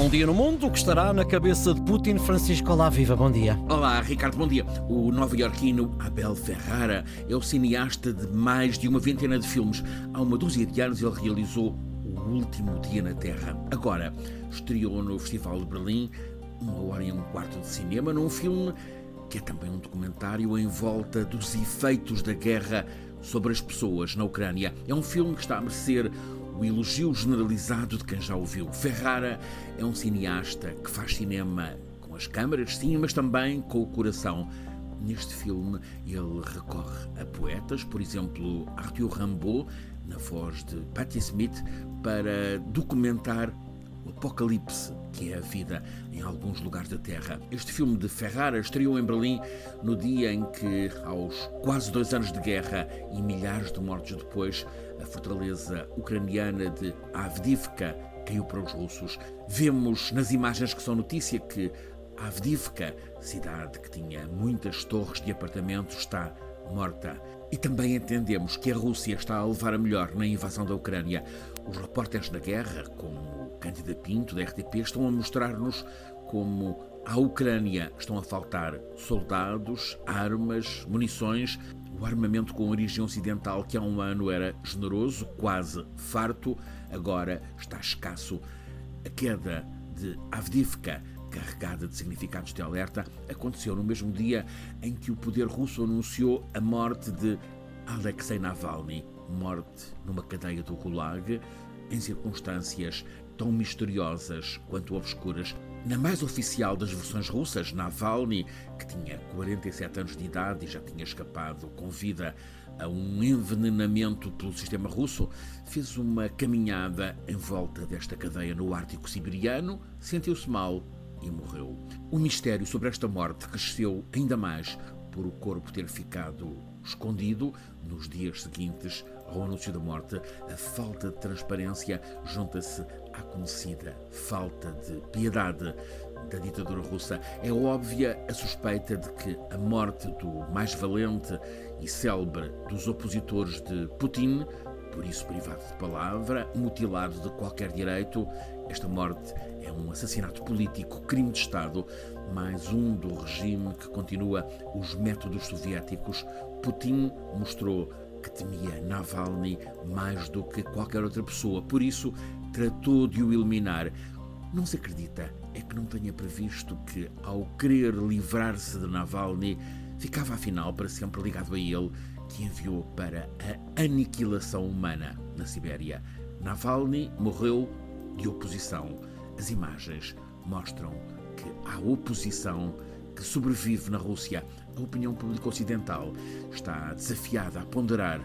Num dia no mundo, o que estará na cabeça de Putin, Francisco Olá Viva, bom dia. Olá, Ricardo, bom dia. O nova-iorquino Abel Ferrara é o cineasta de mais de uma vintena de filmes. Há uma dúzia de anos ele realizou O Último Dia na Terra. Agora, estreou no Festival de Berlim uma hora e um quarto de cinema num filme que é também um documentário em volta dos efeitos da guerra sobre as pessoas na Ucrânia. É um filme que está a merecer o elogio generalizado de quem já ouviu. Ferrara é um cineasta que faz cinema com as câmaras, sim, mas também com o coração. Neste filme, ele recorre a poetas, por exemplo, Arthur Rimbaud, na voz de Patti Smith, para documentar o apocalipse que é a vida em alguns lugares da Terra. Este filme de Ferrara estreou em Berlim no dia em que, aos quase dois anos de guerra e milhares de mortos depois, a fortaleza ucraniana de Avdivka caiu para os russos. Vemos nas imagens que são notícia que Avdivka, cidade que tinha muitas torres de apartamentos, está morta. E também entendemos que a Rússia está a levar a melhor na invasão da Ucrânia. Os repórteres da guerra, como Cândida Pinto, da RTP, estão a mostrar-nos como à Ucrânia estão a faltar soldados, armas, munições. O armamento com origem ocidental, que há um ano era generoso, quase farto, agora está escasso. A queda de Avdivka carregada de significados de alerta, aconteceu no mesmo dia em que o poder russo anunciou a morte de Alexei Navalny, morte numa cadeia do Gulag, em circunstâncias tão misteriosas quanto obscuras. Na mais oficial das versões russas, Navalny, que tinha 47 anos de idade e já tinha escapado com vida a um envenenamento pelo sistema russo, fez uma caminhada em volta desta cadeia no Ártico Siberiano, sentiu-se mal e morreu. O mistério sobre esta morte cresceu ainda mais por o corpo ter ficado escondido nos dias seguintes anúncio da morte. A falta de transparência junta-se à conhecida falta de piedade da ditadura russa. É óbvia a suspeita de que a morte do mais valente e célebre dos opositores de Putin por isso privado de palavra, mutilado de qualquer direito. Esta morte é um assassinato político, crime de Estado, mais um do regime que continua os métodos soviéticos. Putin mostrou que temia Navalny mais do que qualquer outra pessoa, por isso tratou de o eliminar. Não se acredita é que não tenha previsto que, ao querer livrar-se de Navalny, ficava afinal para sempre ligado a ele que enviou para a aniquilação humana na Sibéria. Navalny morreu de oposição. As imagens mostram que há oposição que sobrevive na Rússia. A opinião pública ocidental está desafiada a ponderar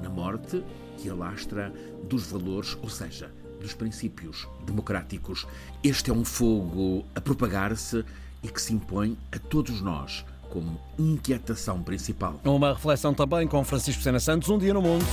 na morte que alastra dos valores, ou seja, dos princípios democráticos. Este é um fogo a propagar-se e que se impõe a todos nós como inquietação principal. Uma reflexão também com Francisco Sena Santos, um dia no mundo.